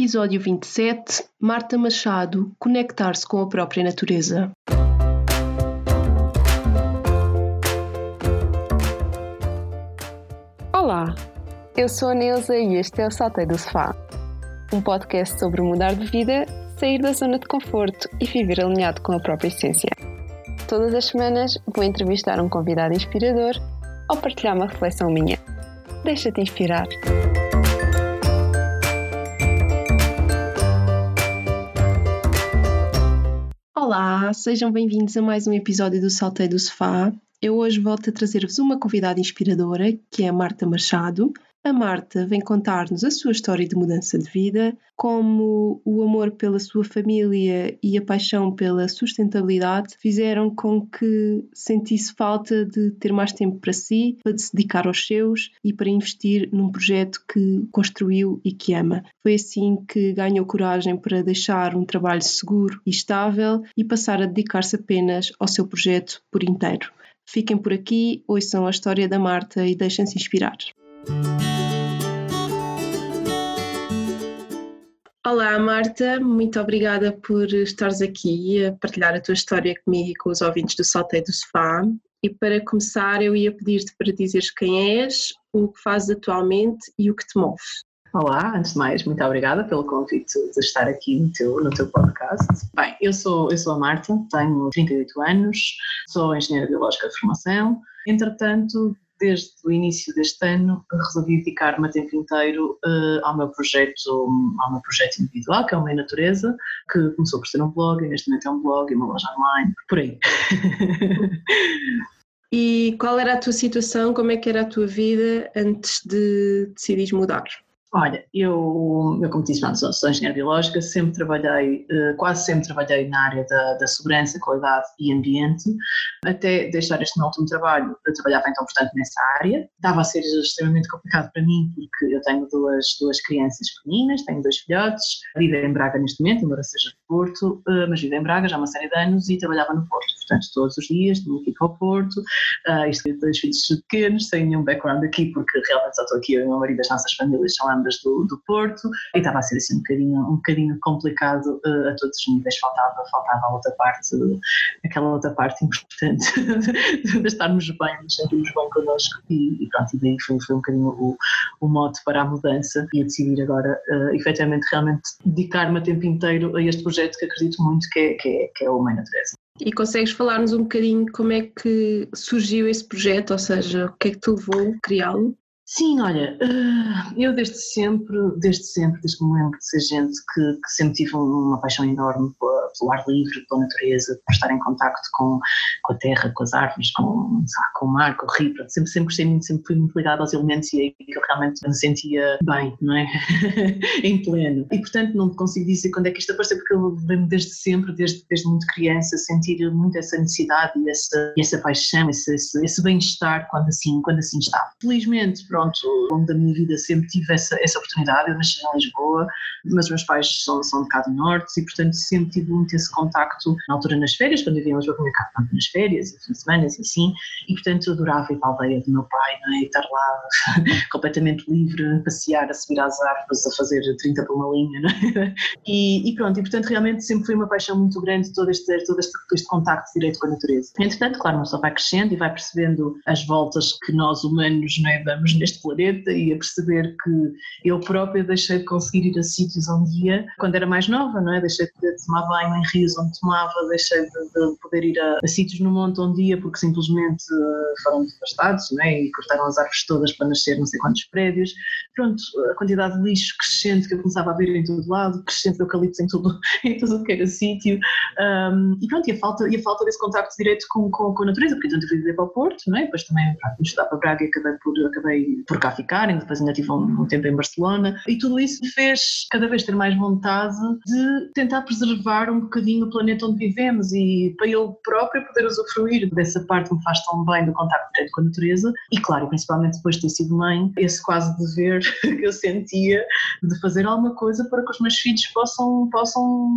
Episódio 27 Marta Machado Conectar-se com a própria natureza. Olá, eu sou a Neuza e este é o Saltei do Sofá, um podcast sobre mudar de vida, sair da zona de conforto e viver alinhado com a própria essência. Todas as semanas vou entrevistar um convidado inspirador ou partilhar uma reflexão minha. Deixa-te inspirar. Olá, sejam bem-vindos a mais um episódio do Saltei do Sofá. Eu hoje volto a trazer-vos uma convidada inspiradora, que é a Marta Machado. A Marta vem contar-nos a sua história de mudança de vida, como o amor pela sua família e a paixão pela sustentabilidade fizeram com que sentisse falta de ter mais tempo para si, para se dedicar aos seus e para investir num projeto que construiu e que ama. Foi assim que ganhou coragem para deixar um trabalho seguro e estável e passar a dedicar-se apenas ao seu projeto por inteiro. Fiquem por aqui, ouçam a história da Marta e deixem-se inspirar. Olá, Marta, muito obrigada por estares aqui a partilhar a tua história comigo e com os ouvintes do Salteio do Sofá. E para começar, eu ia pedir-te para dizeres quem és, o que fazes atualmente e o que te move. Olá, antes de mais, muito obrigada pelo convite de estar aqui no teu, no teu podcast. Bem, eu sou, eu sou a Marta, tenho 38 anos, sou engenheira biológica de formação. Entretanto, desde o início deste ano, resolvi dedicar-me a tempo inteiro uh, ao meu projeto, ao meu projeto individual, que é o Meio Natureza, que começou por ser um blog, e neste momento é um blog e uma loja online, por aí. e qual era a tua situação, como é que era a tua vida antes de decidir mudar? Olha, eu, eu como disse, sou, sou engenheira biológica, sempre trabalhei, eh, quase sempre trabalhei na área da, da segurança, qualidade e ambiente, até deixar este meu último trabalho, eu trabalhava então, portanto, nessa área. Estava a ser extremamente complicado para mim, porque eu tenho duas, duas crianças pequeninas, tenho dois filhotes, vivo em Braga neste momento, embora seja de Porto, eh, mas vivo em Braga já há uma série de anos e trabalhava no Porto, portanto, todos os dias tinha que ao Porto, uh, isto é dois filhos pequenos, sem nenhum background aqui, porque realmente só estou aqui, eu e o meu marido, as nossas famílias são do, do Porto e estava a ser assim um bocadinho, um bocadinho complicado uh, a todos os níveis, faltava, faltava a outra parte, aquela outra parte importante de estarmos bem, de sentirmos bem connosco e, e pronto, e daí foi, foi um bocadinho o, o para a mudança e a decidir agora uh, efetivamente realmente dedicar-me a tempo inteiro a este projeto que acredito muito que é, que é, que é o Mãe Natureza. E consegues falar-nos um bocadinho como é que surgiu esse projeto, ou seja, o que é que te levou a criá-lo? Sim, olha, eh, eu desde sempre, desde sempre, desde que me lembro de ser gente que, que sempre tive uma paixão enorme pelo ar livre, pela natureza, por estar em contacto com, com a terra, com as árvores, com, com o mar, com o rio, sempre, sempre gostei muito, sempre fui muito ligada aos elementos e aí que eu realmente me sentia bem, não é? em pleno. E portanto não consigo dizer quando é que isto apareceu, porque eu lembro desde sempre, desde, desde muito criança, sentir muito essa necessidade e essa, essa paixão, esse, esse, esse bem-estar quando assim, quando assim estava. Felizmente, pronto, pronto, ao longo da minha vida sempre tive essa, essa oportunidade. Eu nasci em Lisboa, mas meus pais são, são de cá do Norte e, portanto, sempre tive muito esse contacto, na altura nas férias, quando eu vivia em Lisboa, vinha cá nas férias, fim de semana e assim, e, portanto, adorava ir para a aldeia do meu pai, não é? e estar lá completamente livre, passear, a subir às árvores, a fazer 30 por uma linha, não é? E, e pronto, e, portanto, realmente sempre foi uma paixão muito grande todo este, todo este, este contacto direito com a natureza. Entretanto, claro, uma pessoa vai crescendo e vai percebendo as voltas que nós humanos não é, damos neste neste planeta e a perceber que eu própria deixei de conseguir ir a sítios onde ia quando era mais nova, não é? Deixei de poder tomar banho em rios onde tomava, deixei de, de poder ir a, a, sítios no monte onde ia porque simplesmente eh, foram devastados, não é? E cortaram as árvores todas para nascer não sei quantos prédios. Pronto, a quantidade de lixo crescente que eu começava a ver em todo lado, crescente de eucaliptos em tudo, em tudo o que era sítio. Um, e pronto, e a falta, e a falta desse contacto direto com, com, com a natureza, porque eu fui viver para o Porto, não é? Depois também, pronto, estudar para Braga acabei por, acabei por cá ficarem, depois ainda tive um, um, tempo em Barcelona, e tudo isso me fez cada vez ter mais vontade de tentar preservar um bocadinho o planeta onde vivemos e para eu própria poder usufruir dessa parte que me faz tão bem do contacto direto com a natureza e claro, principalmente depois de ter sido mãe, esse quase dever que eu sentia de fazer alguma coisa para que os meus filhos possam, possam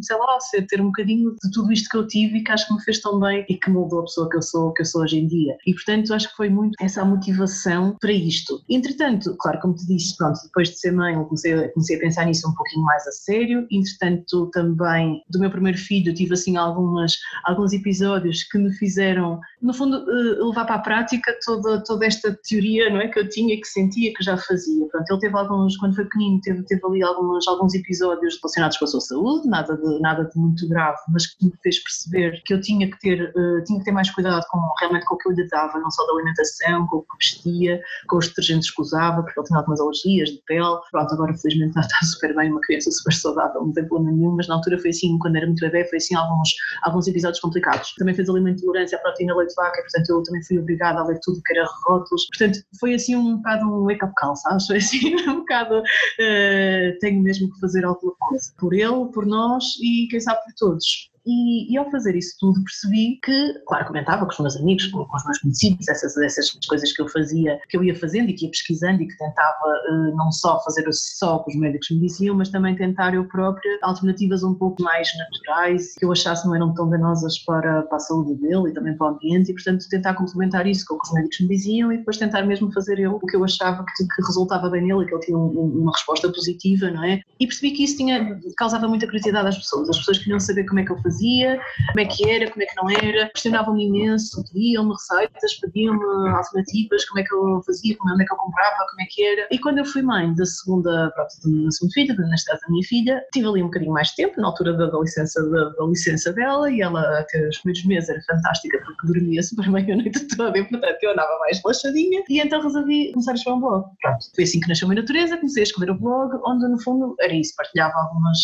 sei lá, ser, ter um bocadinho de tudo isto que eu tive e que acho que me fez tão bem e que moldou a pessoa que eu sou, que eu sou hoje em dia. E portanto acho que foi muito essa motivação para isto. Entretanto, claro, como te disse, pronto, depois de ser mãe, comecei, comecei a pensar nisso um pouquinho mais a sério. Entretanto, também do meu primeiro filho, tive assim algumas, alguns episódios que me fizeram, no fundo, eh, levar para a prática toda, toda esta teoria não é, que eu tinha, que sentia, que já fazia. Pronto, ele teve alguns, quando foi pequenino, teve, teve ali alguns, alguns episódios relacionados com a sua saúde, nada de, nada de muito grave, mas que me fez perceber que eu tinha que ter, uh, tinha que ter mais cuidado com, realmente com o que eu lhe dava, não só da alimentação, com o que vestia, com os detergentes que usava, porque ele tinha algumas alergias de pele. Pronto, agora felizmente está, está super bem, uma criança super saudável, não tem problema nenhum, mas na altura foi assim, quando era muito bebê, foi assim alguns, alguns episódios complicados. Também fez ali uma intolerância à proteína leite vaca, e, portanto eu também fui obrigada a ler tudo que era rótulos. Portanto, foi assim um bocado um wake-up call, sabes? Foi assim um bocado, uh, tenho mesmo que fazer alguma coisa. Por ele, por nós e quem sabe por todos. E, e, ao fazer isso tudo percebi que, claro, comentava com os meus amigos, com, com os meus conhecidos, essas, essas coisas que eu fazia, que eu ia fazendo e que ia pesquisando e que tentava uh, não só fazer só o que os médicos me diziam, mas também tentar eu própria alternativas um pouco mais naturais, que eu achasse não eram tão danosas para, para a saúde dele e também para o ambiente e, portanto, tentar complementar isso com o que os médicos me diziam e depois tentar mesmo fazer eu o que eu achava que, que resultava bem nele que ele tinha um, uma resposta positiva, não é? E percebi que isso tinha, causava muita curiosidade às pessoas, as pessoas queriam saber como é que eu fazia fazia, como é que era, como é que não era, questionavam-me imenso, pediam-me receitas, pediam-me alternativas, como é que eu fazia, como é que eu comprava, como é que era. E quando eu fui mãe da segunda, pronto, da segunda filha, neste caso da minha filha, tive ali um bocadinho mais de tempo, na altura da, da licença, da, da, licença dela, e ela até os primeiros meses era fantástica porque dormia super bem a noite toda e portanto eu andava mais relaxadinha e então resolvi começar a escrever um blog. Pronto, foi assim que nasceu a minha natureza, comecei a escrever o blog, onde no fundo era isso, partilhava algumas,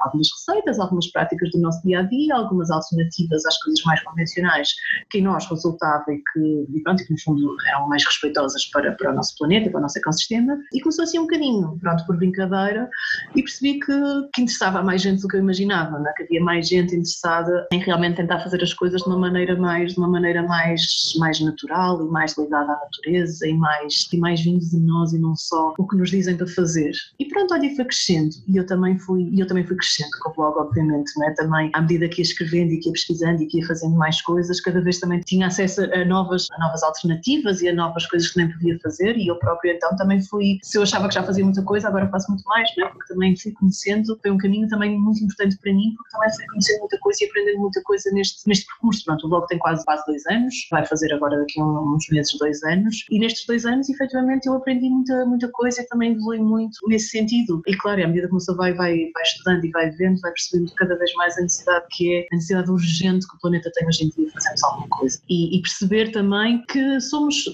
algumas receitas, algumas práticas do nosso dia a dia, algumas alternativas às coisas mais convencionais que em nós resultava e que, e pronto, que no fundo eram mais respeitosas para, para o nosso planeta, para o nosso ecossistema, e começou assim um bocadinho, pronto, por brincadeira, e percebi que, que interessava a mais gente do que eu imaginava, né? que havia mais gente interessada em realmente tentar fazer as coisas de uma maneira mais, de uma maneira mais, mais natural e mais ligada à natureza e mais, e mais vindo de nós e não só o que nos dizem para fazer. E pronto, olha, foi crescendo, e eu também fui, eu também fui crescendo com o blog, obviamente, né? também à medida que ia escrevendo e que ia pesquisando e que ia fazendo mais coisas, cada vez também tinha acesso a novas, a novas alternativas e a novas coisas que nem podia fazer e eu própria então também fui, se eu achava que já fazia muita coisa, agora faço muito mais, né? porque também fui conhecendo, foi um caminho também muito importante para mim, porque também fui conhecendo muita coisa e aprendendo muita coisa neste, neste percurso. Pronto, o blog tem quase, quase dois anos, vai fazer agora daqui a uns meses dois anos, e nestes dois anos, efetivamente, eu aprendi muita, muita coisa e também evolui muito nesse sentido. E claro, à medida que pessoa vai, vai, vai estudando e vai vendo, vai percebendo cada vez mais a necessidade que é a necessidade urgente que o planeta tem hoje em dia de fazermos alguma coisa. E, e, perceber também que somos,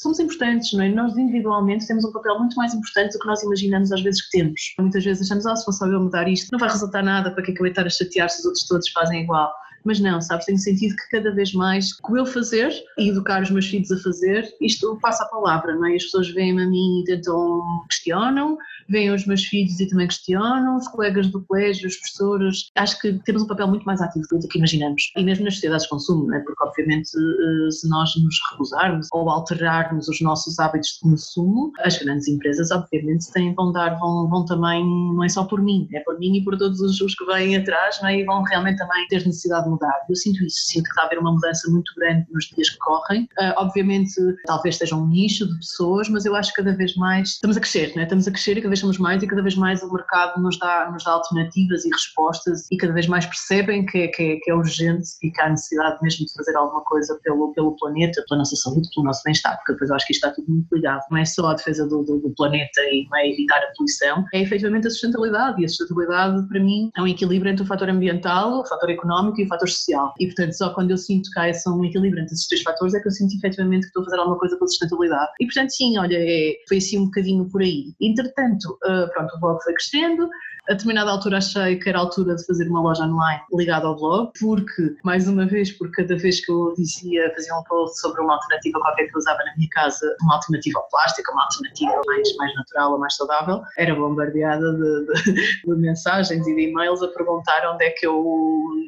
somos importantes, não é? Nós individualmente temos um papel muito mais importante do que nós imaginamos às vezes que temos. Muitas vezes achamos, ah, se fosse só eu mudar isto, não vai resultar nada, para que é que eu estar a chatear se os outros todos fazem igual? Mas não, sabes, tem sentido que cada vez mais, com eu fazer e educar os meus filhos a fazer, isto passa a palavra, não é? As pessoas vêm-me a mim e tentam, questionam, vêm os meus filhos e também questionam, os colegas do colégio, os professores. Acho que temos um papel muito mais ativo do que imaginamos. E mesmo nas sociedades de consumo, não é? Porque, obviamente, eh, se nós nos recusarmos ou alterarmos os nossos hábitos de consumo, as grandes empresas, obviamente, têm, vão dar, vão, vão também, não é só por mim, é por mim e por todos os, os que vêm atrás, não é? E vão realmente também ter necessidade de mudar. Eu sinto isso, sinto que está a haver uma mudança muito grande nos dias que correm. Uh, obviamente, talvez esteja um nicho de pessoas, mas eu acho que cada vez mais estamos a crescer, não é? Estamos a crescer e cada vez somos mais e cada vez mais o mercado nos dá, nos dá alternativas e respostas e cada vez mais percebem que é, que é, que é urgente e que há necessidade mesmo de fazer alguma coisa pelo, pelo planeta, pela nossa saúde, pelo nosso bem-estar, porque depois eu acho que isto está tudo muito ligado. Não é só a defesa do, do, do planeta e não é evitar a poluição, é efetivamente a sustentabilidade e a sustentabilidade para mim é um equilíbrio entre o fator ambiental, o fator económico e o fator fator social. E, portanto, só quando eu sinto que há essa um equilíbrio entre esses três fatores é que eu sinto efetivamente que estou a fazer alguma coisa pela sustentabilidade. E, portanto, sim, olha, é, foi assim um bocadinho por aí. Entretanto, uh, pronto, o blog foi crescendo, a determinada altura achei que era a altura de fazer uma loja online ligada ao blog, porque, mais uma vez, por cada vez que eu dizia, fazia um post sobre uma alternativa qualquer que eu usava na minha casa, uma alternativa ao plástico, uma alternativa mais, mais natural ou mais saudável, era bombardeada de, de, de mensagens e de e-mails a perguntar onde é que eu,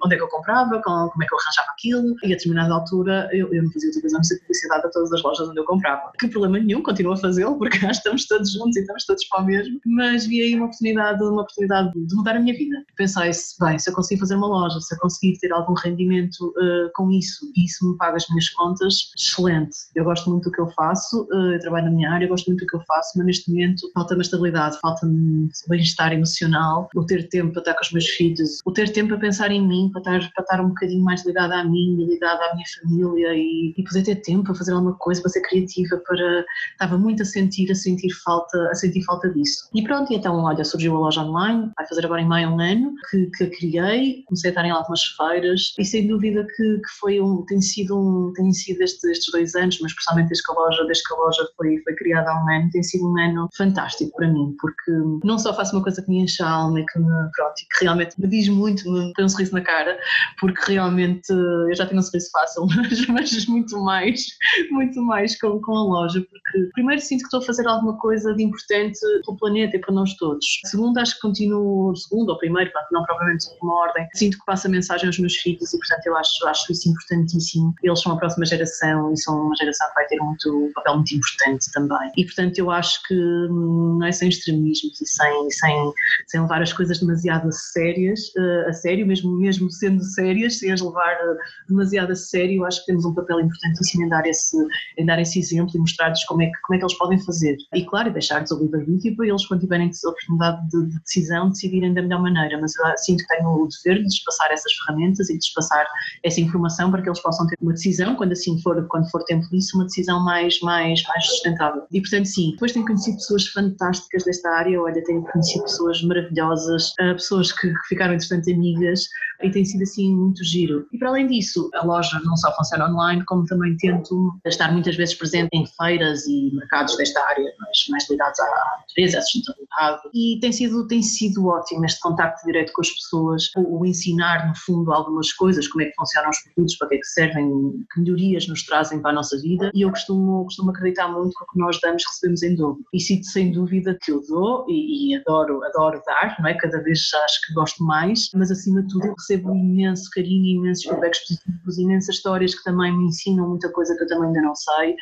onde é que eu comprava, como, como é que eu arranjava aquilo, e a determinada altura eu, eu não fazia a não publicidade a todas as lojas onde eu comprava. Que problema nenhum, continuo a fazê-lo, porque cá estamos todos juntos e estamos todos para o mesmo, mas vi aí uma oportunidade, uma oportunidade de mudar a minha vida. Pensei-se, bem, se eu conseguir fazer uma loja, se eu conseguir ter algum rendimento uh, com isso e isso me paga as minhas contas, excelente. Eu gosto muito do que eu faço, uh, eu trabalho na minha área, eu gosto muito do que eu faço, mas neste momento falta-me estabilidade, falta-me bem-estar emocional, o ter tempo para estar com os meus filhos, o ter tempo para pensar em mim, para estar, para estar um bocadinho mais ligada a mim, ligada à minha família e, e poder ter tempo para fazer alguma coisa, para ser criativa, para estava muito a sentir, a sentir falta, a sentir falta disso. E pronto, então olha, surgiu a loja online vai fazer agora em maio um ano, que, que a criei, comecei a estar em algumas feiras e sem dúvida que, que foi um, tem sido um, tem sido estes, dois anos, mas especialmente desde que a loja, desde que a loja foi, foi criada há um ano, tem sido um ano fantástico para mim, porque não só faço uma coisa que me enche a alma e que me, pronto, que realmente me diz muito, me põe um sorriso na cara, porque realmente eu já tenho um sorriso fácil, mas, mas muito mais, muito mais com, com a loja, porque primeiro sinto que estou a fazer alguma coisa de importante para o planeta e para nós todos. Segundo, acho que continuo segundo ou primeiro, não propriamente uma ordem, sinto que passo a mensagem aos meus filhos e, portanto, eu acho, acho isso importantíssimo. Eles são a próxima geração e são uma geração que vai ter muito, um papel muito importante também. E, portanto, eu acho que hum, não é sem extremismos e sem, sem, sem levar as coisas demasiado sérias, uh, a sério, mesmo, mesmo sendo sérias, sem as levar uh, demasiado a sério, acho que temos um papel importantíssimo em dar esse, em dar esse exemplo e mostrar-lhes como é, que, como é que eles podem fazer. E, claro, deixar-lhes o livre-arbítrio para eles, quando tiverem a oportunidade de, de decisão, decidirem da melhor maneira, mas eu sinto que tenho o dever de lhes passar essas ferramentas e de lhes passar essa informação para que eles possam ter uma decisão, quando assim for, quando for tempo disso, uma decisão mais, mais, mais sustentável. E portanto, sim, depois tenho conhecido pessoas fantásticas desta área, olha, tenho conhecido pessoas maravilhosas, eh, pessoas que, que ficaram, entretanto, amigas, e tem sido assim muito giro. E para além disso, a loja não só funciona online, como também tento estar muitas vezes presente em feiras e mercados desta área, mais, mais ligados à natureza, à sustentabilidade. E tem sido, tem sido ótimo este contacto direto com as pessoas, o, o, ensinar, no fundo, algumas coisas, como é que funcionam os produtos, para que é que servem, que melhorias nos trazem para a nossa vida. E eu costumo, costumo acreditar muito que o que nós damos, recebemos em dobro. E sinto sem dúvida que eu dou e, e adoro, adoro dar, não é? Cada vez acho que gosto mais, mas acima de tudo recebo imenso carinho, imensos feedbacks positivos, imensas histórias que também me ensinam muita coisa que eu também ainda não sei.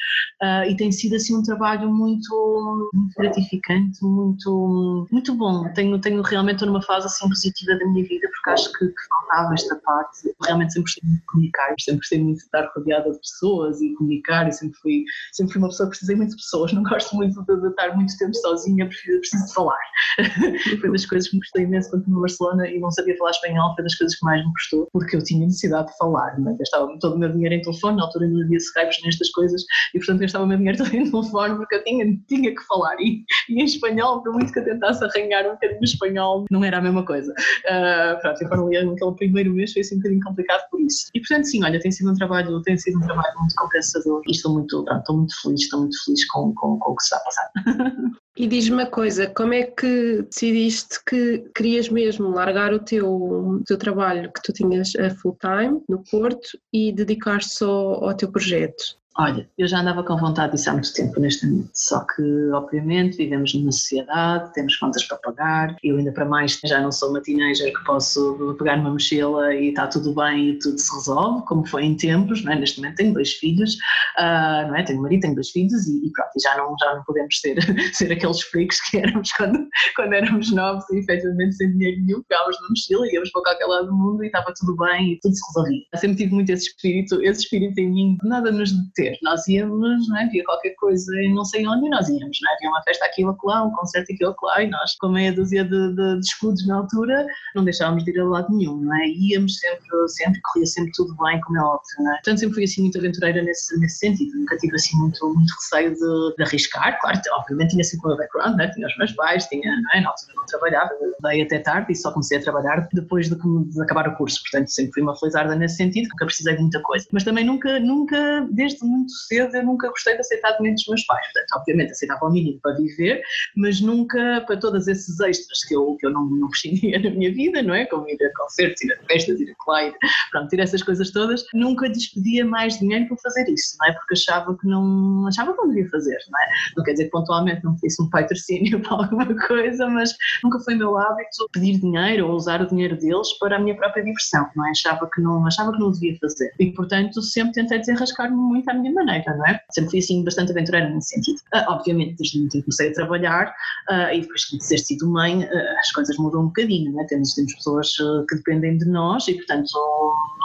Uh, e tem sido assim um trabalho muito, muito gratificante, muito, muito bom. Tenho, tenho realmente estou numa fase assim positiva da minha vida porque acho que, que faltava esta parte. Realmente sempre gostei muito de comunicar, sempre gostei muito de estar rodeada de pessoas e comunicar e sempre fui, sempre fui uma pessoa que precisei muito de pessoas, não gosto muito de, de estar muito tempo sozinha, preciso, preciso de falar. foi das coisas que me gostei imenso quando estive em Barcelona e não sabia falar espanhol, foi das coisas que mais me custou, porque eu tinha necessidade de falar, né? gastava todo o meu dinheiro em telefone, na altura ainda havia Skype nestas coisas, e portanto gastava o meu dinheiro todo em telefone porque eu tinha, tinha que falar, e, e em espanhol, por muito que eu tentasse arranhar um bocadinho de espanhol, não era a mesma coisa. Uh, pronto, eu falei naquele primeiro mês foi assim um bocadinho complicado por isso. E portanto sim, olha, tem sido um trabalho, tem sido um trabalho muito compensador e estou muito, pronto, estou muito feliz, estou muito feliz com, com, com o que se está a passar. E diz-me uma coisa, como é que decidiste que querias mesmo largar o teu, teu trabalho que tu tinhas a full time no Porto e dedicar-te só ao teu projeto? Olha, eu já andava com vontade disso há muito tempo, honestamente. Só que, obviamente, vivemos numa sociedade, temos contas para pagar. Eu, ainda para mais, já não sou uma teenager que posso pegar numa mochila e está tudo bem e tudo se resolve, como foi em tempos. Não é? Neste momento tenho dois filhos, uh, não é? tenho um marido, tenho dois filhos e, e pronto, já não, já não podemos ser, ser aqueles freaks que éramos quando, quando éramos novos e efetivamente sem dinheiro nenhum, pegávamos na mochila íamos para qualquer lado do mundo e estava tudo bem e tudo se resolvia. Eu sempre tive muito esse espírito, esse espírito em mim, nada nos detém Nós íamos, não é? Havia qualquer coisa e não sei onde e nós íamos, não é? Havia uma festa aqui ou lá, um concerto aqui ou lá e nós, com meia dúzia de, de, de, escudos na altura, não deixávamos de ir a lado nenhum, não é? Íamos sempre, sempre, corria sempre tudo bem, como é óbvio, não é? Portanto, sempre fui assim muito aventureira nesse, nesse sentido, nunca tive assim muito, muito receio de, de arriscar, claro, obviamente tinha sempre o meu background, né? tinha os meus pais, tinha, não é? Na altura não trabalhava, dei até tarde e só comecei a trabalhar depois de, de acabar o curso, portanto sempre fui uma felizarda nesse sentido, nunca precisei de muita coisa, mas também nunca, nunca, desde muito cedo, eu nunca gostei de aceitar documentos dos meus pais, portanto, obviamente aceitava o mínimo para viver, mas nunca para todos esses extras que eu, que eu não, não prescindia na minha vida, não é? Como ir a concertos, ir a festas, ir a clare, pronto, ir a essas coisas todas, nunca despedia mais dinheiro para fazer isso, não é? Porque achava que não, achava que não devia fazer, não é? Não quer dizer que pontualmente não pedisse um patrocínio para alguma coisa, mas nunca foi meu hábito pedir dinheiro ou usar o dinheiro deles para a minha própria diversão, não é? Achava que não, achava que não devia fazer. E, portanto, sempre tentei desenrascar-me muito à minha maneira, não é? Sempre fui assim bastante aventureira nesse sentido. Uh, obviamente, desde muito comecei a trabalhar uh, e depois que disseste sido mãe, uh, as coisas mudam um bocadinho, não é? Temos, temos pessoas que dependem de nós e, portanto,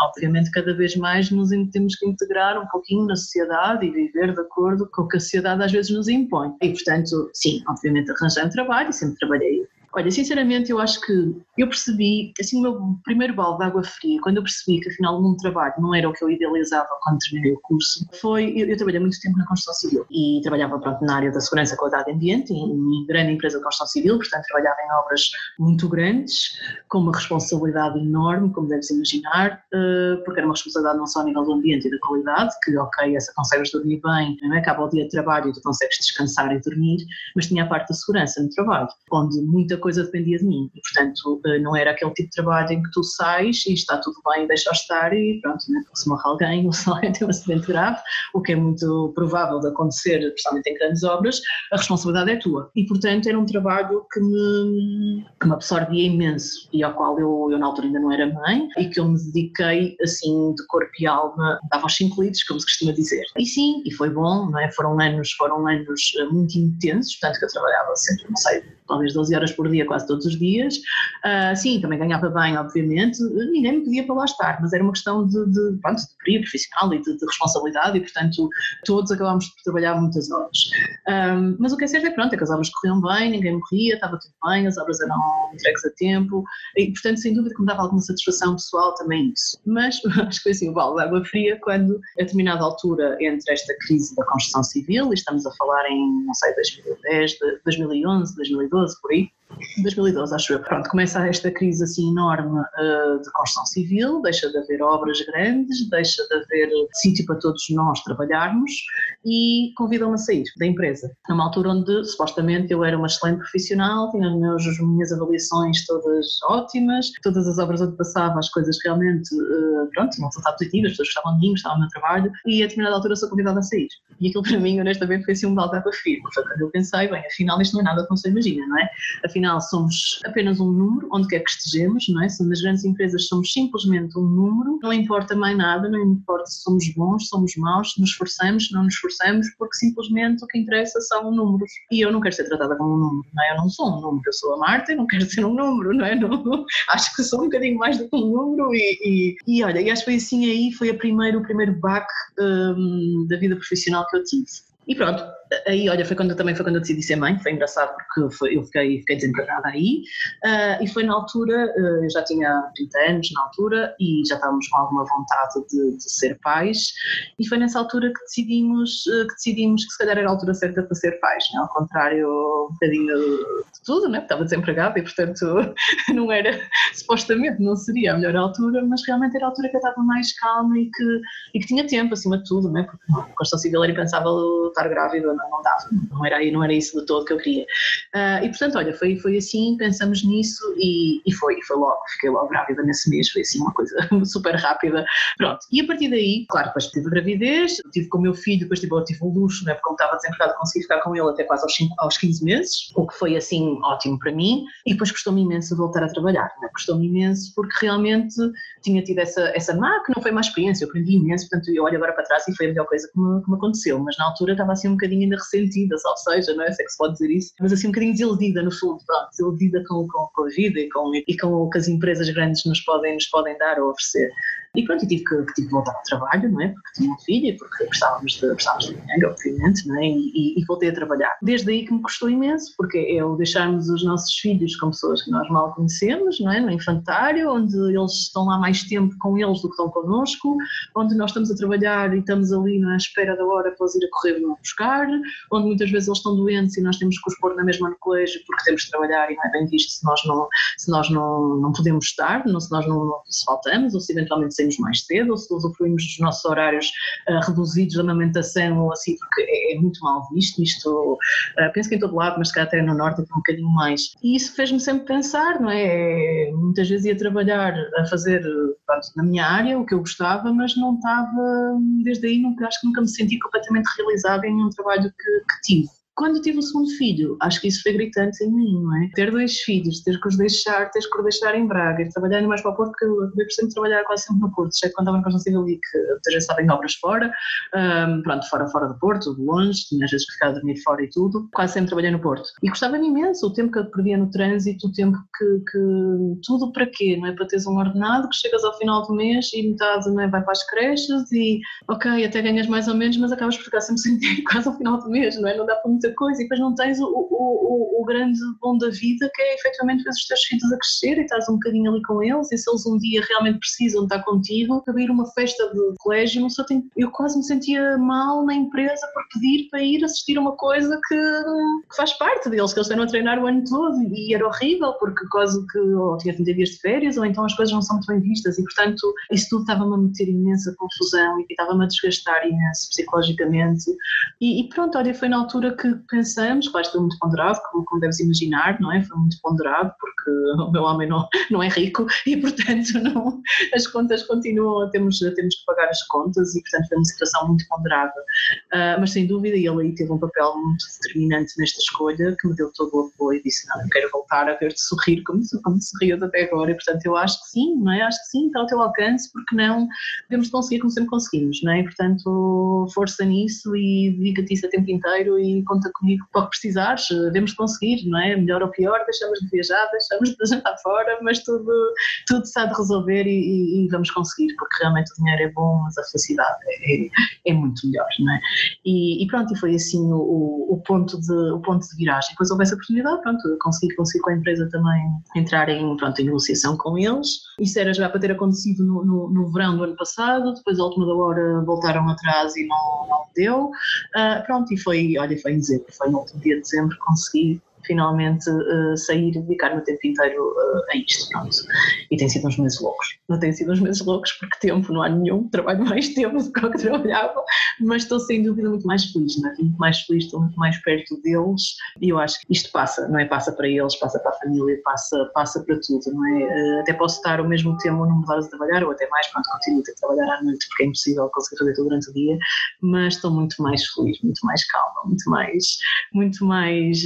obviamente, cada vez mais nos temos que integrar um pouquinho na sociedade e viver de acordo com o que a sociedade às vezes nos impõe. E, portanto, sim, obviamente arranjei um trabalho sempre trabalhei Olha, sinceramente, eu acho que eu percebi, assim, o meu primeiro balde de água fria, quando eu percebi que afinal o meu trabalho não era o que eu idealizava quando terminei o curso, foi. Eu, eu trabalhei muito tempo na construção civil e trabalhava pronto, na área da segurança, qualidade e ambiente, em, em grande empresa de construção civil, portanto, trabalhava em obras muito grandes, com uma responsabilidade enorme, como deves imaginar, eh, porque era uma responsabilidade não só a nível do ambiente e da qualidade, que, ok, essa consegues dormir bem, não é? acaba o dia de trabalho e tu consegues descansar e dormir, mas tinha a parte da segurança no trabalho, onde muita coisa dependia de mim. E, portanto, eh, não era aquele tipo de trabalho em que tu sais e está tudo bem, deixa estar e pronto, né? se morre alguém, ou se alguém tem um acidente grave, o que é muito provável de acontecer, principalmente em grandes obras, a responsabilidade é tua. E, portanto, era um trabalho que me, que me absorvia imenso e ao qual eu, eu, na altura, ainda não era mãe e que eu me dediquei, assim, de corpo e alma, dava aos cinco litros, como se costuma dizer. E sim, e foi bom, não é? Foram anos, foram anos eh, muito intensos, portanto, que eu trabalhava sempre, não sei, talvez 12 horas por dia, quase todos os dias. Uh, sim, também ganhava bem, obviamente, ninguém me pedia para lá estar, mas era uma questão de, de, pronto, de período profissional e de, de, responsabilidade e, portanto, todos acabámos por trabalhar muitas horas. Um, mas o que é certo é pronto, é que as obras corriam bem, ninguém morria, estava tudo bem, as obras eram entregues a tempo e, portanto, sem dúvida que me dava alguma satisfação pessoal também isso. Mas acho que foi assim o balde de água fria quando, a determinada altura, entre esta crise da construção civil, e estamos a falar em, não sei, 2010, 2011, 2012, 2012, por aí, 2012, acho eu. Pronto, começa esta crise assim enorme uh, de construção civil, deixa de haver obras grandes, deixa de haver sítio para todos nós trabalharmos e convidam-me a sair da empresa. Numa altura onde supostamente eu era uma excelente profissional, tinha as, as minhas avaliações todas ótimas, todas as obras onde passava, as coisas realmente, uh, pronto, não resultados positivas, as pessoas gostavam de mim, gostavam do meu trabalho e a determinada altura sou convidada a sair. E aquilo para mim, honestamente, foi assim um balde de água fria. Eu pensei, bem, afinal isto não é nada como se imagina, não é? Afinal, somos apenas um número, onde quer que estejamos, não é? Nas grandes empresas somos simplesmente um número, não importa mais nada, não importa se somos bons, somos maus, se nos esforçamos, não nos esforçamos, porque simplesmente o que interessa são números. E eu não quero ser tratada como um número, não é? Eu não sou um número, eu sou a Marta e não quero ser um número, não é? Não, acho que sou um bocadinho mais do que um número e, e, e olha, e acho que foi assim aí, foi a primeiro, o primeiro baque um, da vida profissional que eu tive. E pronto, aí olha, foi quando também foi quando eu decidi ser mãe, foi engraçado porque foi, eu fiquei, fiquei desempregada aí uh, e foi na altura, uh, eu já tinha 30 anos na altura e já estávamos com alguma vontade de, de ser pais e foi nessa altura que decidimos, uh, que decidimos que se calhar era a altura certa para ser pais, né? ao contrário um bocadinho de tudo, né? estava desempregada e portanto não era, supostamente não seria a melhor altura, mas realmente era a altura que eu estava mais calma e que, e que tinha tempo acima de tudo, né? porque a Constituição Civil era impensável estar grávida não, não dava, não era, não era isso de todo que eu queria. Uh, e portanto, olha, foi, foi assim, pensamos nisso e, e foi, foi logo, fiquei logo grávida nesse mês, foi assim uma coisa super rápida, pronto. E a partir daí, claro, depois tive a gravidez, tive com o meu filho, depois tive, tive o luxo, né, porque como estava desempregado consegui ficar com ele até quase aos, 5, aos 15 meses, o que foi assim ótimo para mim, e depois custou-me imenso voltar a trabalhar, né, custou-me imenso porque realmente tinha tido essa, essa má, que não foi má experiência, eu aprendi imenso, portanto eu olho agora para trás e foi a melhor coisa que me, que me aconteceu, mas na altura estava assim um bocadinho ainda ressentida, ou seja, não é? Se é que se pode dizer isso, mas assim um bocadinho desiludida no fundo, pronto, desiludida com, com, com a vida e com, e com o que as empresas grandes nos podem, nos podem dar ou oferecer. E pronto, tive que, tive que voltar ao trabalho, não é? Porque tinha uma filha, porque precisávamos de, precisávamos de dinheiro, obviamente, não é? E, e, voltei a trabalhar. Desde aí que me custou imenso, porque é o deixarmos os nossos filhos com pessoas que nós mal conhecemos, não é? No infantário, onde eles estão lá mais tempo com eles do que estão connosco, onde nós estamos a trabalhar e estamos ali na espera da hora para eles ir a correr e buscar, onde muitas vezes eles estão doentes e nós temos que os pôr na mesma no colégio porque temos de trabalhar e não é bem visto se nós não, se nós não, não podemos estar, não, se nós não, não se faltamos ou se eventualmente saímos mais cedo ou se usufruímos dos nossos horários uh, reduzidos de amamentação ou assim, porque é, é muito mal visto isto, uh, penso que em todo lado, mas calhar até no Norte é um bocadinho mais. E isso fez-me sempre pensar, não é? Muitas vezes ia trabalhar a fazer pronto, na minha área o que eu gostava, mas não estava, desde aí nunca, acho que nunca me senti completamente realizada em nenhum trabalho que, que tive. Quando tive o segundo filho, acho que isso foi gritante em mim, não é? Ter dois filhos, ter que os deixar, ter que os deixar em Braga, ir trabalhar mais para o Porto, porque eu acabei por sempre trabalhar quase sempre no Porto, exceto quando estava em Constância ali, que muitas vezes estava em obras fora, um, pronto, fora, fora do Porto, de longe, tinha às vezes que ficar a dormir fora e tudo, quase sempre trabalhei no Porto. E gostava-me imenso o tempo que eu perdia no trânsito, o tempo que, que, tudo para quê, não é? Para teres um ordenado que chegas ao final do mês e metade não é? vai para as creches e, ok, até ganhas mais ou menos, mas acabas por ficar sempre sem dinheiro quase ao final do mês, não é? Não dá para muita coisa e depois não tens o, o, o, grande bom da vida que é efetivamente ver os teus filhos a crescer e estás um bocadinho ali com eles e se eles um dia realmente precisam estar contigo, abrir uma festa de colégio, só tem, eu quase me sentia mal na empresa por pedir para ir assistir uma coisa que, que faz parte deles, que eles estão a treinar o ano todo e era horrível porque quase que ou tinha 30 dias de férias ou então as coisas não são muito bem vistas e portanto isso tudo estava-me a meter imensa confusão e estava-me a desgastar imenso psicologicamente. E, e pronto, olha, foi na altura que pensamos, claro, foi muito ponderado, como, como deves imaginar, não é? Foi muito ponderado porque o meu homem não, não é rico e, portanto, não, as contas continuam, temos, temos que pagar as contas e, portanto, foi uma situação muito ponderada. Uh, mas, sem dúvida, ele aí teve um papel muito determinante nesta escolha que me deu todo o apoio e disse, não, eu quero voltar a ver-te sorrir como, como sorrias até agora e, portanto, eu acho que sim, não é? Acho que sim, está ao teu alcance, porque não devemos conseguir como sempre conseguimos, não é? E, portanto, força nisso e dedica-te isso a tempo inteiro e conta comigo para o que precisares, devemos conseguir, não é? Melhor ou pior, deixamos de viajar, deixamos de jantar fora, mas tudo, tudo se há de resolver e, e, e, vamos conseguir, porque realmente o dinheiro é bom, mas a felicidade é, é, é muito melhor, não é? E, e, pronto, e foi assim o, o, ponto de, o ponto de viragem. Depois houve essa oportunidade, pronto, consegui, consegui com a empresa também entrar em, pronto, em negociação com eles. Isso era já para ter acontecido no, no, no verão do ano passado, depois à última da hora voltaram atrás e não, não deu. Uh, pronto, e foi, olha, foi em dezembro, foi no último dia de dezembro, consegui finalmente uh, sair e dedicar o tempo inteiro uh, a isto. Pronto. E tem sido uns meses loucos. Não tem sido uns meses loucos porque tempo não há nenhum, trabalho mais tempo do que o que trabalhava, mas estou sem dúvida muito mais feliz, não é? muito mais feliz, estou muito mais perto deles e eu acho que isto passa, não é? Passa para eles, passa para a família, passa, passa para tudo, não é? Uh, até posso estar ao mesmo tempo não mudar de trabalhar ou até mais, quando continuo a ter que trabalhar à noite porque é impossível conseguir fazer tudo durante o dia, mas estou muito mais feliz, muito mais calma, muito mais, muito mais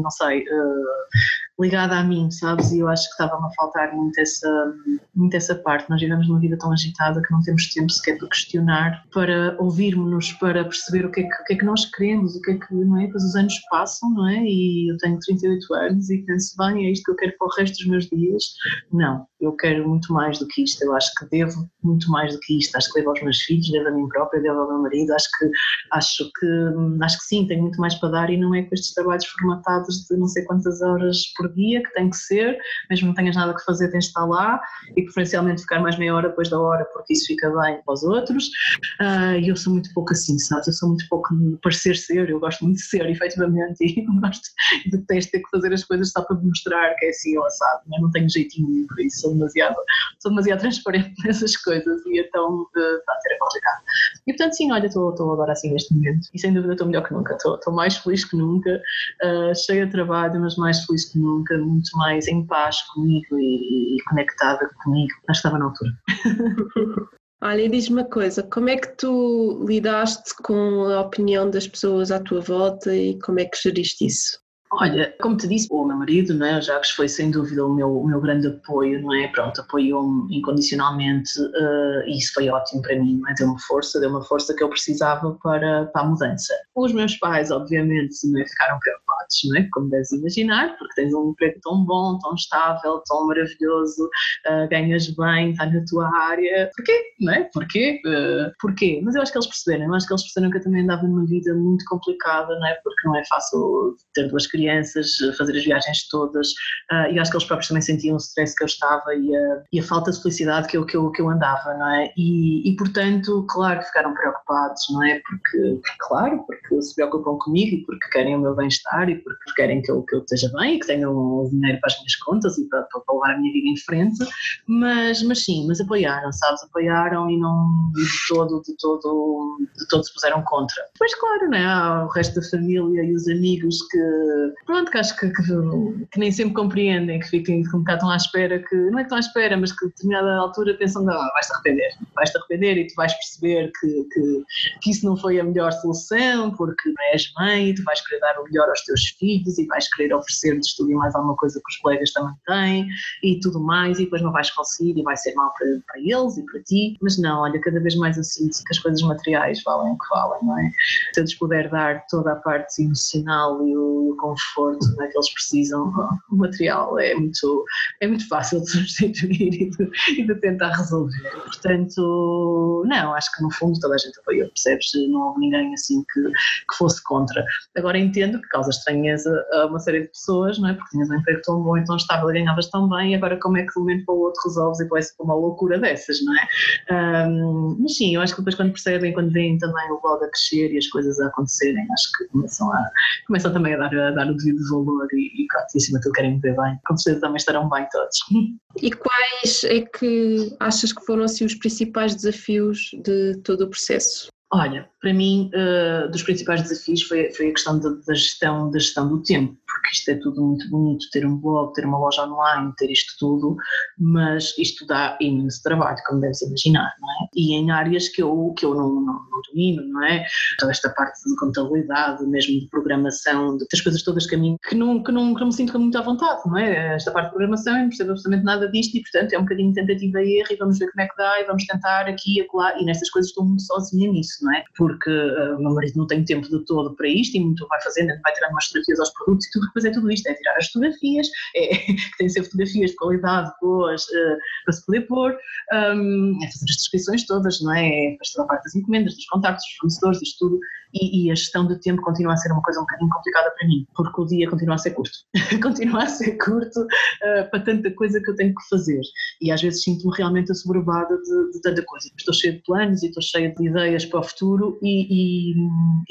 não sei, uh, ligada a mim, sabes? E eu acho que estava-me a faltar muito essa, muito essa parte. Nós vivemos uma vida tão agitada que não temos tempo sequer para questionar, para ouvirmos-nos, para perceber o que, é que, o que é que nós queremos, o que é que, não é? Pois os anos passam, não é? E eu tenho 38 anos e penso, bem, é isto que eu quero para o resto dos meus dias. Não, eu quero muito mais do que isto. Eu acho que devo muito mais do que isto. Acho que devo aos meus filhos, devo a mim própria, devo ao meu marido. Acho que, acho que, acho que sim, tenho muito mais para dar e não é com estes trabalhos formatados de não sei quantas horas por dia, que tem que ser, mesmo não tenhas nada que fazer, tens de estar lá e preferencialmente ficar mais meia hora depois da hora, porque isso fica bem para os outros. Uh, e eu sou muito pouco assim, sabes? Eu sou muito pouco de parecer ser, eu gosto muito de ser, efetivamente, e gosto de ter que fazer as coisas só para demonstrar que é assim ou assado, não tenho jeitinho nenhum para isso, sou demasiado, sou demasiado transparente nessas coisas e então está a ser complicado. E portanto, sim, olha, estou agora assim neste momento e sem dúvida estou melhor que nunca, estou mais feliz que nunca, uh, cheia de trabalho, mas mais feliz que nunca, muito mais em paz comigo e, e conectada comigo. Acho que estava na altura. Olha, diz-me uma coisa, como é que tu lidaste com a opinião das pessoas à tua volta e como é que geriste isso? Olha, como te disse, o meu marido, não é, o Jacques, foi sem dúvida o meu, o meu grande apoio, não é? Pronto, apoiou-me incondicionalmente uh, e isso foi ótimo para mim, não é? Deu-me força, deu-me a força que eu precisava para, para a mudança. Os meus pais, obviamente, não é, ficaram preocupados, não é? Como deves imaginar, porque tens um emprego tão bom, tão estável, tão maravilhoso, uh, ganhas bem, estás na tua área. Porquê? Não é? Porquê? Uh, porquê? Mas eu acho que eles perceberam, eu acho que eles perceberam que eu também andava numa vida muito complicada, não é? Porque não é fácil ter duas crianças, fazer as viagens todas, uh, e acho que eles próprios também sentiam o stress que eu estava e a, e a falta de felicidade que eu, que, eu, que eu andava, não é? E, e portanto, claro que ficaram preocupados, não é? Porque, porque, claro, porque se preocupam comigo e porque querem o meu bem-estar e porque querem que eu, que eu esteja bem e que tenha um dinheiro para as minhas contas e para, para levar a minha vida em frente, mas, mas sim, mas apoiaram, sabes? Apoiaram e não de todo, de todo, de todo se puseram contra. Depois, claro, não é? Há o resto da família e os amigos que pronto, que acho que, que, que, nem sempre compreendem, que fiquem um bocado à espera, que não é que estão à espera, mas que a determinada altura pensam, não, vais-te arrepender, vais-te arrepender e tu vais perceber que, que, que, isso não foi a melhor solução, porque não és mãe, tu vais querer dar o melhor aos teus filhos e vais querer oferecer-lhes tudo e mais alguma coisa que os colegas também têm e tudo mais, e depois não vais conseguir e vai ser mal para, para eles e para ti, mas não, olha, cada vez mais assim que as coisas materiais valem o que valem, não é? Se eu lhes puder dar toda a parte emocional e o, conforto né, que eles precisam, o material é muito, é muito fácil de substituir e de, e de tentar resolver. Portanto, não, acho que no fundo toda a gente apoiou, percebes? Não houve ninguém assim que, que fosse contra. Agora entendo que causa a uma série de pessoas, não é? Porque tinhas um emprego tão bom e tão estável e ganhavas tão bem, e agora como é que de um momento para o outro resolves e vai ser uma loucura dessas, não é? Um, mas sim, eu acho que depois quando percebem, quando veem também o blog a crescer e as coisas a acontecerem, acho que começam, a, começam também a dar, a dar o devido valor e, e pronto, e acima de tudo querem ver bem. Com certeza também estarão bem todos. E quais é que achas que foram assim, os principais desafios de todo o processo? Olha, para mim, uh, dos principais desafios foi, foi a questão da, gestão, da gestão do tempo, porque isto é tudo muito bonito, ter um blog, ter uma loja online, ter isto tudo, mas isto dá imenso trabalho, como deves imaginar, não é? E em áreas que eu, que eu não, não, não domino, não é? Toda esta parte de contabilidade, mesmo de programação, das coisas todas que a mim, que não, que não, que não me sinto muito à vontade, não é? Esta parte de programação, eu não percebo absolutamente nada disto e, portanto, é um bocadinho tentativa e erro e vamos ver como é que dá e vamos tentar aqui e acolá, e nestas coisas estou muito sozinha nisso não é? Porque uh, o meu marido não tem tempo de todo para isto e muito vai fazendo, vai tirar umas fotografias aos produtos e tudo, depois é tudo isto, é tirar as fotografias, é, que ser fotografias de qualidade boas uh, para se poder pôr, um, é fazer as descrições todas, não é? É fazer a parte das encomendas, dos contactos, dos fornecedores, isto tudo e, e, a gestão do tempo continua a ser uma coisa um bocadinho complicada para mim, porque o dia continua a ser curto. continua a ser curto uh, para tanta coisa que eu tenho que fazer. E às vezes sinto-me realmente assoberbada de, de, tanta coisa. Estou cheia de planos e estou cheia de ideias para o futuro e, e,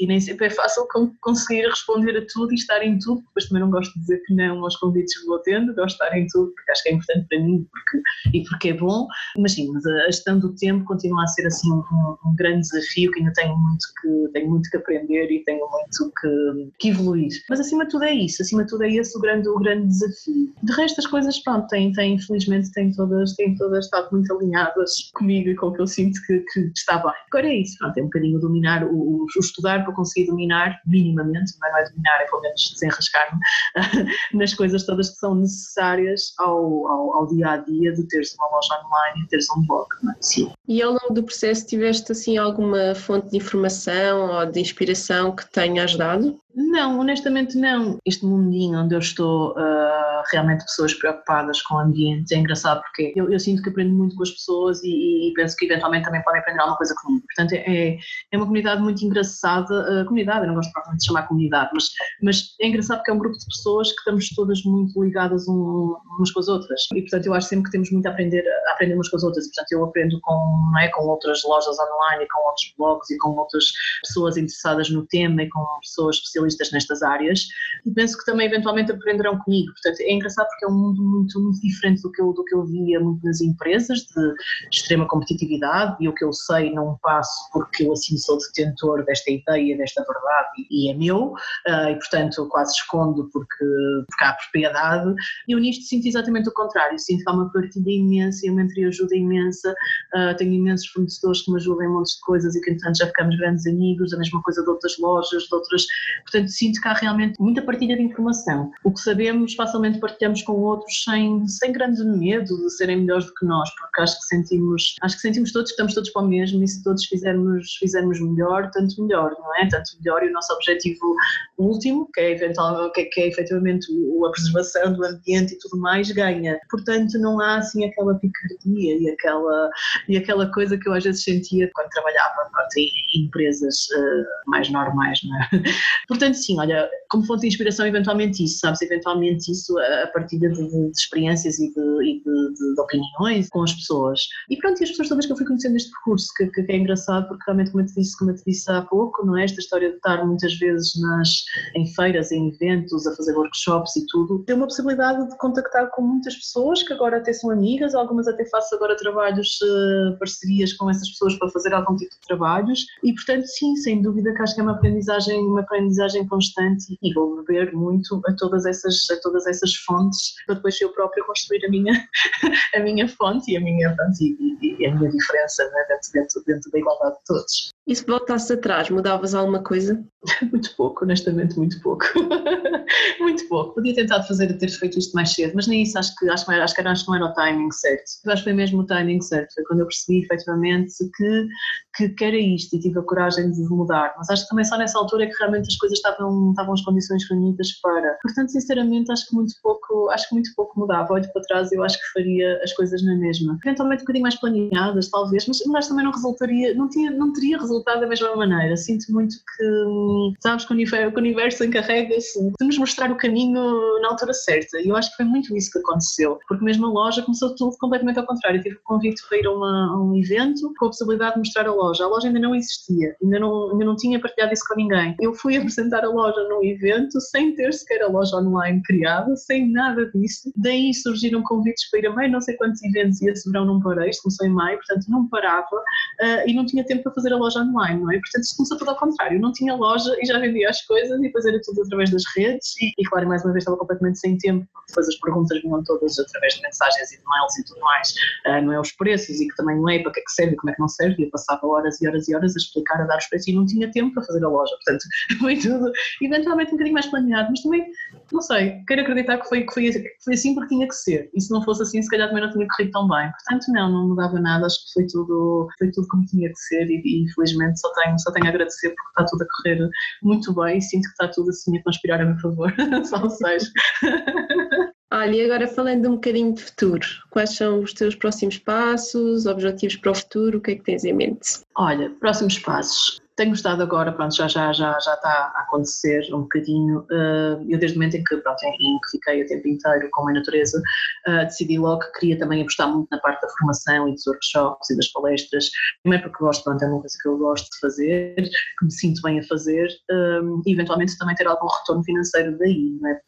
e nem sempre é fácil conseguir responder a tudo e estar em tudo. Depois também não gosto de dizer que não aos convites que vou tendo, gosto de estar em tudo porque acho que é importante para mim porque, e porque é bom. Mas sim, mas a gestão do tempo continua a ser assim um, um grande desafio que ainda tenho muito que, tenho muito que aprender e tenho muito que, que, evoluir. Mas acima de tudo é isso, acima de tudo é esse o grande, o grande desafio. De resto as coisas, pronto, têm, têm infelizmente têm todas, têm todas estado muito alinhadas comigo e com o que eu sinto que, que está bem. Agora é isso, pronto, é um bocadinho dominar, o, o estudar para conseguir dominar minimamente, não é, dominar, é pelo menos desenrascar-me nas coisas todas que são necessárias ao, ao, ao dia a dia de teres uma loja online e teres um blog, não é? Sim. E ao longo do processo tiveste assim alguma fonte de informação ou de de inspiração que tenha ajudado? Não, honestamente não. Este mundinho onde eu estou, uh, realmente pessoas preocupadas com o ambiente, é engraçado porque eu, eu sinto que aprendo muito com as pessoas e, e, penso que eventualmente também podem aprender alguma coisa comigo. Portanto, é, é uma comunidade muito engraçada. Uh, comunidade, eu não gosto propriamente de chamar comunidade, mas, mas é engraçado porque é um grupo de pessoas que estamos todas muito ligadas um, umas com as outras. E, portanto, eu acho sempre que temos muito a aprender, a aprender umas com as outras. Portanto, eu aprendo com, é, com outras lojas online e com outros blogs e com outras pessoas interessadas no tema e com pessoas especialistas nestas áreas e penso que também eventualmente aprenderão comigo. Portanto, é, engraçado porque é um mundo muito, muito diferente do que, eu, do que eu via muito nas empresas, de extrema competitividade, e o que eu sei não passo porque eu assim sou detentor desta ideia, desta verdade, e é meu, uh, e portanto quase escondo porque, porque há propriedade. Eu nisto sinto exatamente o contrário, sinto que há uma partida imensa e uma entreajuda imensa, uh, tenho imensos fornecedores que me ajudam em montes de coisas e que entretanto já ficamos grandes amigos, a mesma coisa de outras lojas, de outras, portanto sinto que há realmente muita partilha de informação. O que sabemos facilmente partilhamos com outros sem, sem grande medo de serem melhores do que nós, porque acho que sentimos, acho que sentimos todos que estamos todos para o mesmo e se todos fizermos, fizermos melhor, tanto melhor, não é? Tanto melhor e o nosso objetivo último, que é, eventualmente, que é, que é efetivamente a preservação do ambiente e tudo mais, ganha. Portanto, não há assim aquela picardia e aquela, e aquela coisa que eu às vezes sentia quando trabalhava pronto, em empresas uh, mais normais, não é? Portanto, sim, olha, como fonte de inspiração, eventualmente isso, sabes? Eventualmente isso a partir de, de experiências e, de, e de, de, opiniões com as pessoas. E pronto, e as pessoas todas que eu fui conhecendo neste percurso, que, que, é engraçado, porque realmente, como eu disse, como eu te disse há pouco, não é? Esta história de estar muitas vezes nas, em feiras, em eventos, a fazer workshops e tudo, tem uma possibilidade de contactar com muitas pessoas que agora até são amigas, algumas até faço agora trabalhos, uh, parcerias com essas pessoas para fazer algum tipo de trabalhos e portanto sim, sem dúvida que acho que é uma aprendizagem, uma aprendizagem constante e vou beber muito a todas essas, a todas essas fontes para depois eu próprio construir a minha, a minha fonte e a minha, e, e a minha diferença né, dentro, dentro, dentro da igualdade de todos. E se voltasse atrás, mudavas alguma coisa? Muito pouco, honestamente, muito pouco. muito pouco. Podia tentar fazer, ter feito isto mais cedo, mas nem isso, acho que, acho, acho que, acho que não era o timing certo. Eu acho que foi mesmo o timing certo, foi quando eu percebi efetivamente que, que, que era isto e tive a coragem de mudar. Mas acho que também só nessa altura é que realmente as coisas estavam, estavam as condições reunidas para. Portanto, sinceramente, acho que muito pouco, acho que muito pouco mudava. Olho para trás e eu acho que faria as coisas na mesma. Eventualmente um bocadinho mais planeadas, talvez, mas, mas também não resultaria, não, tinha, não teria resultado da mesma maneira. Sinto muito que, sabes, que o universo, universo encarrega-se de nos mostrar o caminho na altura certa. E eu acho que foi muito isso que aconteceu, porque mesmo a loja começou tudo completamente ao contrário. Eu tive o convite para ir a, uma, a, um evento com a possibilidade de mostrar a loja. A loja ainda não existia, ainda não, ainda não tinha partilhado isso com ninguém. Eu fui apresentar a loja num evento sem ter sequer a loja online criada, sem nada disso. Daí surgiram convites para ir a meio, não sei quantos eventos e esse verão não parei, começou em maio, portanto não parava uh, e não tinha tempo para fazer a loja online, não é? Portanto, isto começou tudo ao contrário. Não tinha loja e já vendia as coisas e era tudo através das redes e, e, claro, mais uma vez estava completamente sem tempo, porque depois as perguntas vinham todas através de mensagens e de mails e tudo mais. Uh, não é os preços e que também não é para que é que serve e como é que não serve. E eu passava horas e horas e horas a explicar, a dar os preços e não tinha tempo para fazer a loja. Portanto, foi tudo eventualmente um bocadinho mais planeado, mas também, não sei, quero acreditar que foi, foi, foi assim porque tinha que ser. E se não fosse assim, se calhar também não tinha corrido tão bem. Portanto, não, não mudava nada. Acho que foi tudo, foi tudo como tinha que ser e, e infelizmente só tenho, só tenho a agradecer porque está tudo a correr muito bem e sinto que está tudo assim a conspirar a meu favor, só seja. Olha, e agora falando um bocadinho de futuro, quais são os teus próximos passos, objetivos para o futuro, o que é que tens em mente? Olha, próximos passos tenho gostado agora, pronto, já, já, já, já está a acontecer um bocadinho. Uh, eu desde o momento em que, pronto, em, que fiquei o tempo inteiro com a natureza, uh, decidi logo que queria também apostar muito na parte da formação e dos workshops e das palestras, primeiro porque gosto, pronto, é uma coisa que eu gosto de fazer, que me sinto bem a fazer, um, e eventualmente também ter algum retorno financeiro daí, não é?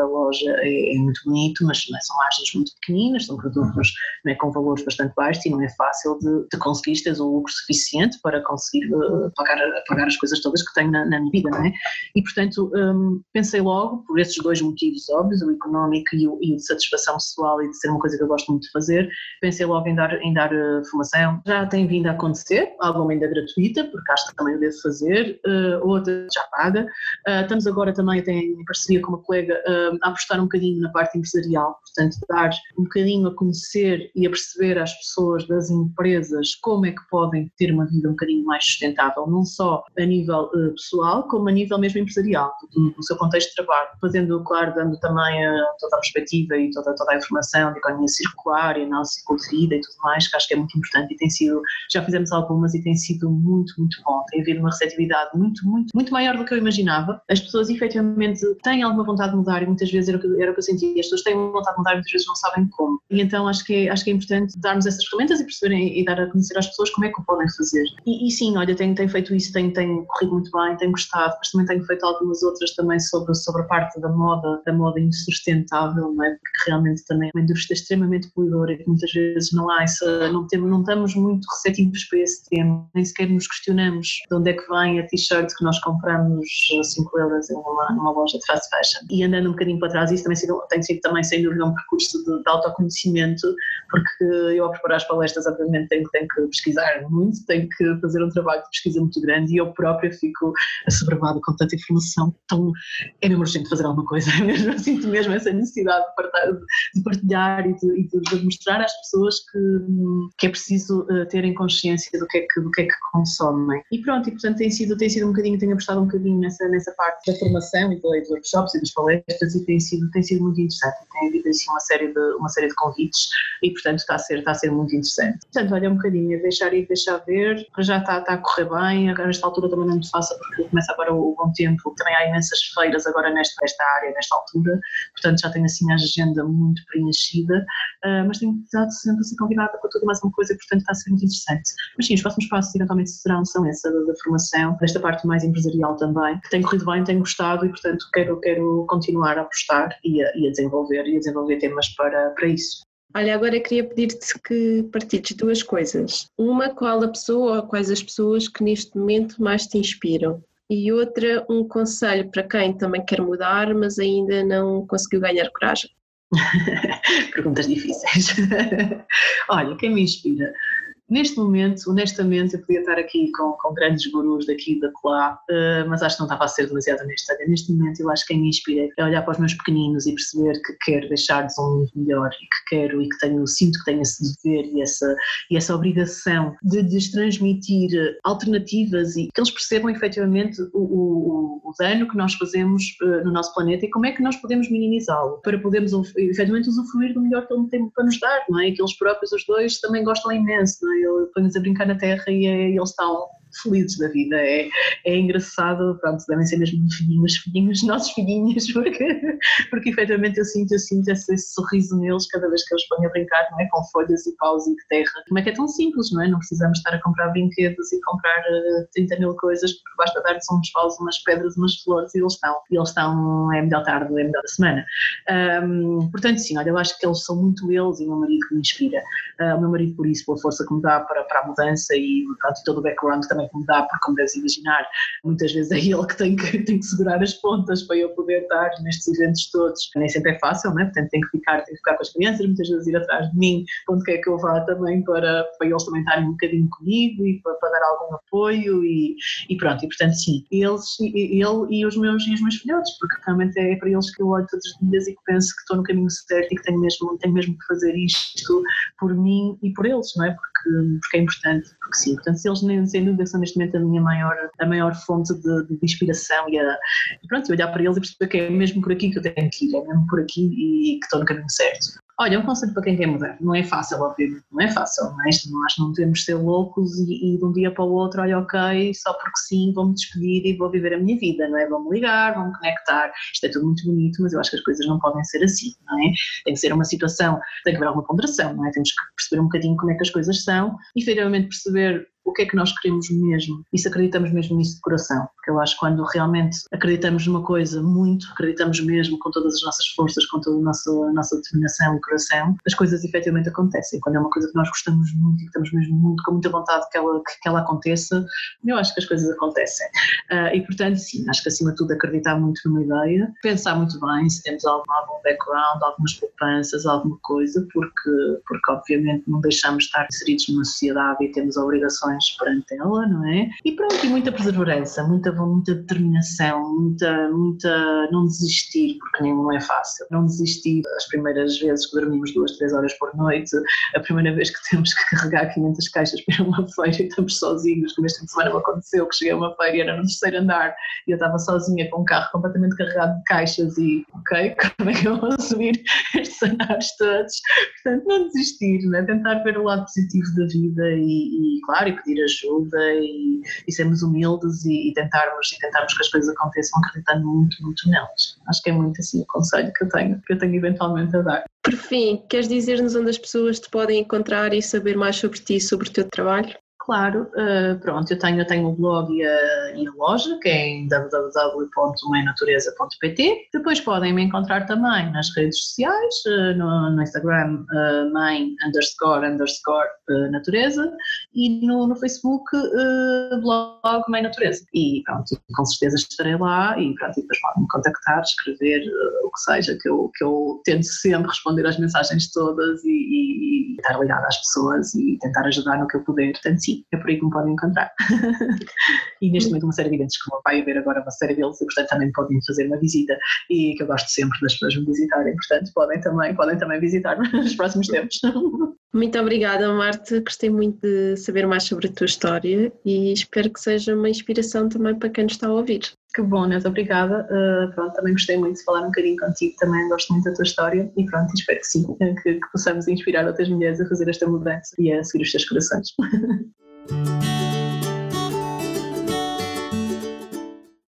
A loja é, é muito bonito, mas é? são margens muito pequeninas, são produtos não é? com valores bastante baixos e não é fácil de, de conseguir ter um lucro suficiente para conseguir uh, pagar pagar, as coisas todas que tenho na, na minha vida, não é? E, portanto, um, pensei logo, por esses dois motivos óbvios, o económico e o, e o, de satisfação pessoal e de ser uma coisa que eu gosto muito de fazer, pensei logo em dar, em dar uh, formação. Já tem vindo a acontecer, alguma ainda gratuita, porque acho que também eu devo fazer, uh, outra já paga. Uh, estamos agora também, até em parceria com uma colega, uh, a apostar um bocadinho na parte empresarial, portanto, dar um bocadinho a conhecer e a perceber às pessoas das empresas como é que podem ter uma vida um bocadinho mais sustentável, não só a nível uh, pessoal, como a nível mesmo empresarial, do, seu contexto de trabalho, fazendo, claro, dando também uh, toda a perspectiva e toda, toda a informação de economia circular e análise de vida e tudo mais, que acho que é muito importante e tem sido, já fizemos algumas e tem sido muito, muito bom, tem havido uma receptividade muito, muito, muito maior do que eu imaginava, as pessoas efetivamente têm alguma vontade de mudar e muitas vezes era o que, era o que eu sentia, as pessoas têm vontade de mudar e muitas vezes não sabem como. E então acho que é, acho que é importante darmos essas ferramentas e perceberem e dar a conhecer às pessoas como é que o podem fazer. E, e sim, olha, tenho, tenho feito isso, tenho, tenho corrido muito bem, tenho gostado, mas também tenho feito algumas outras também sobre, sobre a parte da moda, da moda insustentável, não é? Porque realmente também é uma indústria extremamente poluidora e que muitas vezes não há essa, não, temos, não estamos muito receptivos para esse tema, nem sequer nos questionamos de onde é que vem a t-shirt que nós compramos a 5 euros em uma, numa loja de fast fashion. E andando um bocadinho para trás, isso também sido, tem sido também sem dúvida um percurso de, de autoconhecimento, porque eu ao preparar as palestras obviamente tenho, tenho que pesquisar muito, tenho que fazer um trabalho de pesquisa muito grande e eu própria fico assoberbada com tanta informação, então é mesmo urgente fazer alguma coisa, é mesmo, eu sinto mesmo essa necessidade de partilhar, e, de, e de, mostrar às pessoas que, que é preciso uh, terem consciência do que, é que, do que é que consomem. E pronto, e portanto tem sido, tem sido um bocadinho, tenho apostado um bocadinho nessa, nessa parte da formação e dos workshops e das palestras e tem sido, tem sido muito interessante, tem havido assim uma série de, uma série de convites e portanto está a ser, está a ser muito interessante. Portanto, olha um bocadinho, deixar ir, deixar ver, já está, está a correr bem, agora nesta altura também não é muito fácil porque começa agora o bom tempo, também há imensas feiras agora nesta, nesta área, nesta altura, portanto já tenho assim a agenda muito preenchida, uh, mas tenho estado sempre a ser convidada para tudo mais uma coisa e portanto está a ser muito interessante. Mas sim, os próximos passos eventualmente serão, são essa da, da formação, desta parte mais empresarial também, que tem corrido bem, tenho gostado e portanto quero, quero continuar a apostar e a, e a desenvolver e a desenvolver temas para, para isso. Olha, agora queria pedir-te que partilhes duas coisas. Uma, qual a pessoa ou quais as pessoas que neste momento mais te inspiram? E outra, um conselho para quem também quer mudar, mas ainda não conseguiu ganhar coragem. Perguntas difíceis. Olha, quem me inspira? Neste momento, honestamente, eu podia estar aqui com, com grandes gurus daqui e da lá, uh, mas acho que não estava a ser demasiado honesta. Neste momento, eu acho que quem me inspira é olhar para os meus pequeninos e perceber que quero deixar-lhes um mundo melhor e que quero e que tenho, sinto que tenho esse dever e essa, e essa obrigação de lhes transmitir alternativas e que eles percebam efetivamente o, o, o dano que nós fazemos uh, no nosso planeta e como é que nós podemos minimizá-lo para podermos efetivamente usufruir do melhor que ele tem para nos dar, não é? E que eles próprios, os dois, também gostam imenso, não é? Eu ponho-nos a brincar na terra e, é, eles estão felizes da vida. É, é engraçado, pronto, devem ser mesmo filhinhos, filhinhos, nossos filhinhos, porque, porque efetivamente eu sinto, eu sinto esse, sorriso neles cada vez que eles põem a brincar, não é? Com folhas e paus e terra. Como é que é tão simples, não é? Não precisamos estar a comprar brinquedos e comprar uh, eh, 30 mil coisas, porque basta dar-lhes uns paus, umas pedras, umas flores e eles estão. E eles estão, é melhor tarde, é melhor da semana. Um, portanto, sim, olha, eu acho que eles são muito eles e o meu marido me inspira. Uh, o meu marido, por isso, pela força que me dá para, para a mudança e pronto, todo o background também me dá, porque como deves imaginar, muitas vezes é ele que tem que, tem que segurar as pontas para eu poder estar nestes eventos todos. Nem sempre é fácil, né? portanto tem que ficar, tem que ficar com as crianças, muitas vezes ir atrás de mim, onde quer que eu vá também, para, para eles também estarem um bocadinho comigo e para, para dar algum apoio e, e pronto, e portanto sim, eles, ele e os meus, e os meus filhotes, porque realmente é para eles que eu olho todos os dias e que penso que estou no caminho certo e que tenho mesmo, tenho mesmo que fazer isto por mim e por eles, não é? Porque, porque é importante, porque sim, portanto se eles nem, sem dúvida são neste momento a minha maior, a maior fonte de, de inspiração e, a, e pronto, olhar para eles e perceber que é mesmo por aqui que eu tenho que ir, é mesmo por aqui e que estou no caminho certo. Olha, um conselho para quem quer mudar. Não é fácil, obviamente, não é fácil, mas nós não devemos ser loucos e, e, de um dia para o outro, olha, ok, só porque sim, vou-me despedir e vou viver a minha vida, não é? Vou-me ligar, vou-me conectar. Isto é tudo muito bonito, mas eu acho que as coisas não podem ser assim, não é? Tem que ser uma situação, tem que haver alguma ponderação, não é? Temos que perceber um bocadinho como é que as coisas são e, efetivamente, perceber o que é que nós queremos mesmo e se acreditamos mesmo nisso de coração. Porque eu acho que quando realmente acreditamos numa coisa muito, acreditamos mesmo com todas as nossas forças, com toda a nossa, a nossa determinação e coração, as coisas efetivamente acontecem. Quando é uma coisa que nós gostamos muito e que estamos mesmo muito, com muita vontade que ela, que ela aconteça, eu acho que as coisas acontecem. Uh, e portanto, sim, acho que acima de tudo acreditar muito numa ideia, pensar muito bem se temos algum, algum background, algumas poupanças, alguma coisa, porque, porque obviamente não deixamos de estar inseridos numa sociedade e temos obrigações mais perante ela, não é? E pronto, e muita perseverança, muita, muita determinação, muita, muita não desistir, porque não é fácil. Não desistir as primeiras vezes que dormimos duas, três horas por noite, a primeira vez que temos que carregar 500 caixas para uma feira e estamos sozinhos, como este fim semana me aconteceu, que cheguei a uma feira e era no terceiro andar e eu estava sozinha com um carro completamente carregado de caixas e, ok, como é que eu vou subir estes andares todos? Portanto, não desistir, né? tentar ver o lado positivo da vida e, e claro, pedir ajuda e, e sermos humildes e, e, tentarmos, e tentarmos que as coisas aconteçam acreditando muito, muito nelas. Acho que é muito assim o conselho que eu tenho, que eu tenho eventualmente a dar. Por fim, queres dizer-nos onde as pessoas te podem encontrar e saber mais sobre ti e sobre o teu trabalho? Claro, uh, pronto, eu tenho, eu tenho o blog e a, e a loja, que é em www.mãenatureza.pt. Depois podem me encontrar também nas redes sociais, uh, no, no, Instagram, uh, mãe underscore underscore natureza e no, no Facebook, blog Mãe Natureza. E pronto, com certeza estarei lá e pronto, depois podem me contactar, escrever o que seja, que eu, que eu tento sempre responder às mensagens todas e, e, e estar ligada às pessoas e tentar ajudar no que eu puder. Portanto, sim, é por aí que me podem encontrar. e neste momento uma série de eventos que o meu pai a ver agora uma série deles e portanto também podem fazer uma visita e que eu gosto sempre das pessoas me visitarem, portanto podem também, podem também visitar nos próximos tempos. Muito obrigada Marta, gostei muito de saber mais sobre a tua história e espero que seja uma inspiração também para quem nos está a ouvir. Que bom, Neus, obrigada. Uh, pronto, também gostei muito de falar um bocadinho contigo, também gosto muito da tua história e pronto, espero que sim, que, que possamos inspirar outras mulheres a fazer esta mudança e a seguir os seus corações. Thank you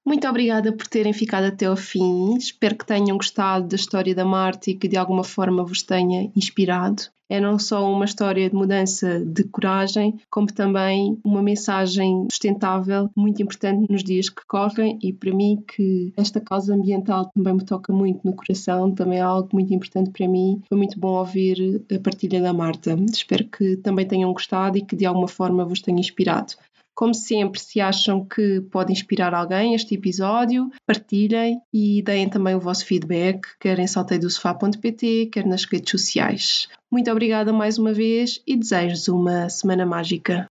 Muito obrigada por terem ficado até ao fim. Espero que tenham gostado da história da Marta e que de alguma forma vos tenha inspirado. É não só uma história de mudança de coragem, como também uma mensagem sustentável muito importante nos dias que correm e para mim que esta causa ambiental também me toca muito no coração, também é algo muito importante para mim. Foi muito bom ouvir a partilha da Marta. Espero que também tenham gostado e que de alguma forma vos tenha inspirado. Como sempre, se acham que pode inspirar alguém este episódio, partilhem e deem também o vosso feedback, quer em salteidosofá.pt, quer nas redes sociais. Muito obrigada mais uma vez e desejo-vos uma semana mágica.